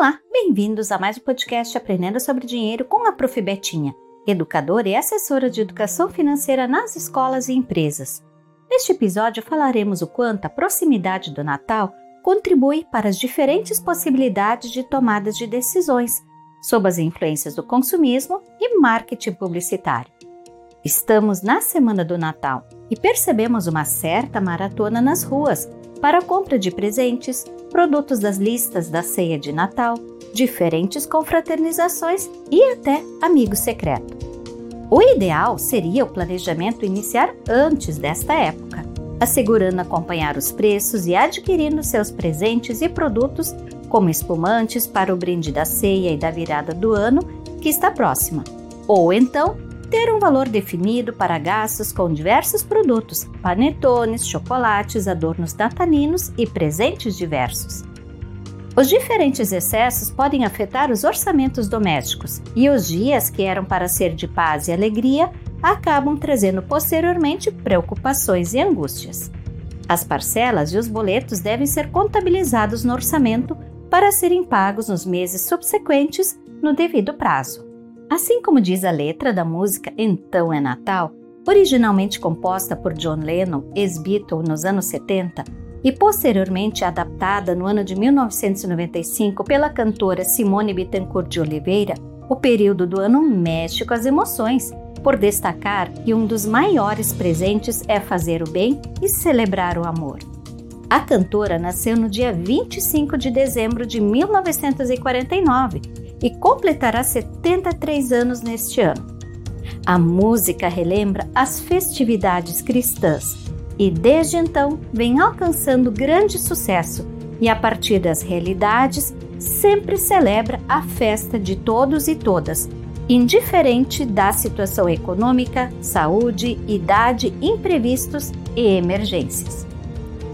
Olá, bem-vindos a mais um podcast Aprendendo sobre Dinheiro com a Prof. Betinha, educadora e assessora de educação financeira nas escolas e empresas. Neste episódio falaremos o quanto a proximidade do Natal contribui para as diferentes possibilidades de tomadas de decisões sob as influências do consumismo e marketing publicitário. Estamos na semana do Natal e percebemos uma certa maratona nas ruas para a compra de presentes, produtos das listas da ceia de Natal, diferentes confraternizações e até amigo secreto. O ideal seria o planejamento iniciar antes desta época, assegurando acompanhar os preços e adquirindo seus presentes e produtos como espumantes para o brinde da ceia e da virada do ano que está próxima, ou então ter um valor definido para gastos com diversos produtos, panetones, chocolates, adornos natalinos e presentes diversos. Os diferentes excessos podem afetar os orçamentos domésticos e os dias que eram para ser de paz e alegria acabam trazendo posteriormente preocupações e angústias. As parcelas e os boletos devem ser contabilizados no orçamento para serem pagos nos meses subsequentes no devido prazo. Assim como diz a letra da música Então é Natal, originalmente composta por John Lennon, ex-Beatle nos anos 70, e posteriormente adaptada no ano de 1995 pela cantora Simone Bittencourt de Oliveira, o período do ano mexe com as emoções, por destacar que um dos maiores presentes é fazer o bem e celebrar o amor. A cantora nasceu no dia 25 de dezembro de 1949 e completará 73 anos neste ano. A música relembra as festividades cristãs e desde então vem alcançando grande sucesso e a partir das realidades sempre celebra a festa de todos e todas, indiferente da situação econômica, saúde, idade, imprevistos e emergências.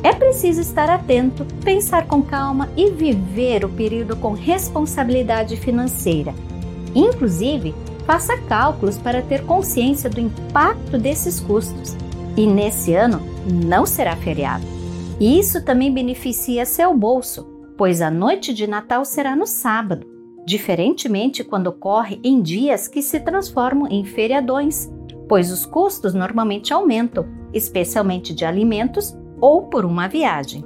É preciso estar atento, pensar com calma e viver o período com responsabilidade financeira. Inclusive, faça cálculos para ter consciência do impacto desses custos. E nesse ano não será feriado. E isso também beneficia seu bolso, pois a noite de Natal será no sábado, diferentemente quando ocorre em dias que se transformam em feriadões, pois os custos normalmente aumentam, especialmente de alimentos ou por uma viagem.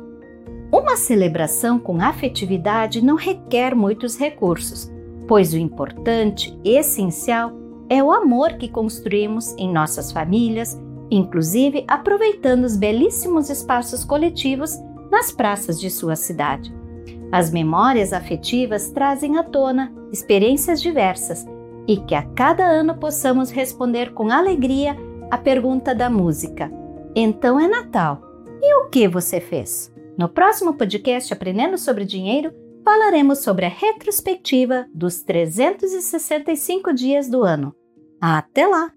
Uma celebração com afetividade não requer muitos recursos, pois o importante, essencial, é o amor que construímos em nossas famílias, inclusive aproveitando os belíssimos espaços coletivos nas praças de sua cidade. As memórias afetivas trazem à tona experiências diversas e que a cada ano possamos responder com alegria a pergunta da música: Então é Natal? E o que você fez? No próximo podcast Aprendendo sobre Dinheiro, falaremos sobre a retrospectiva dos 365 dias do ano. Até lá!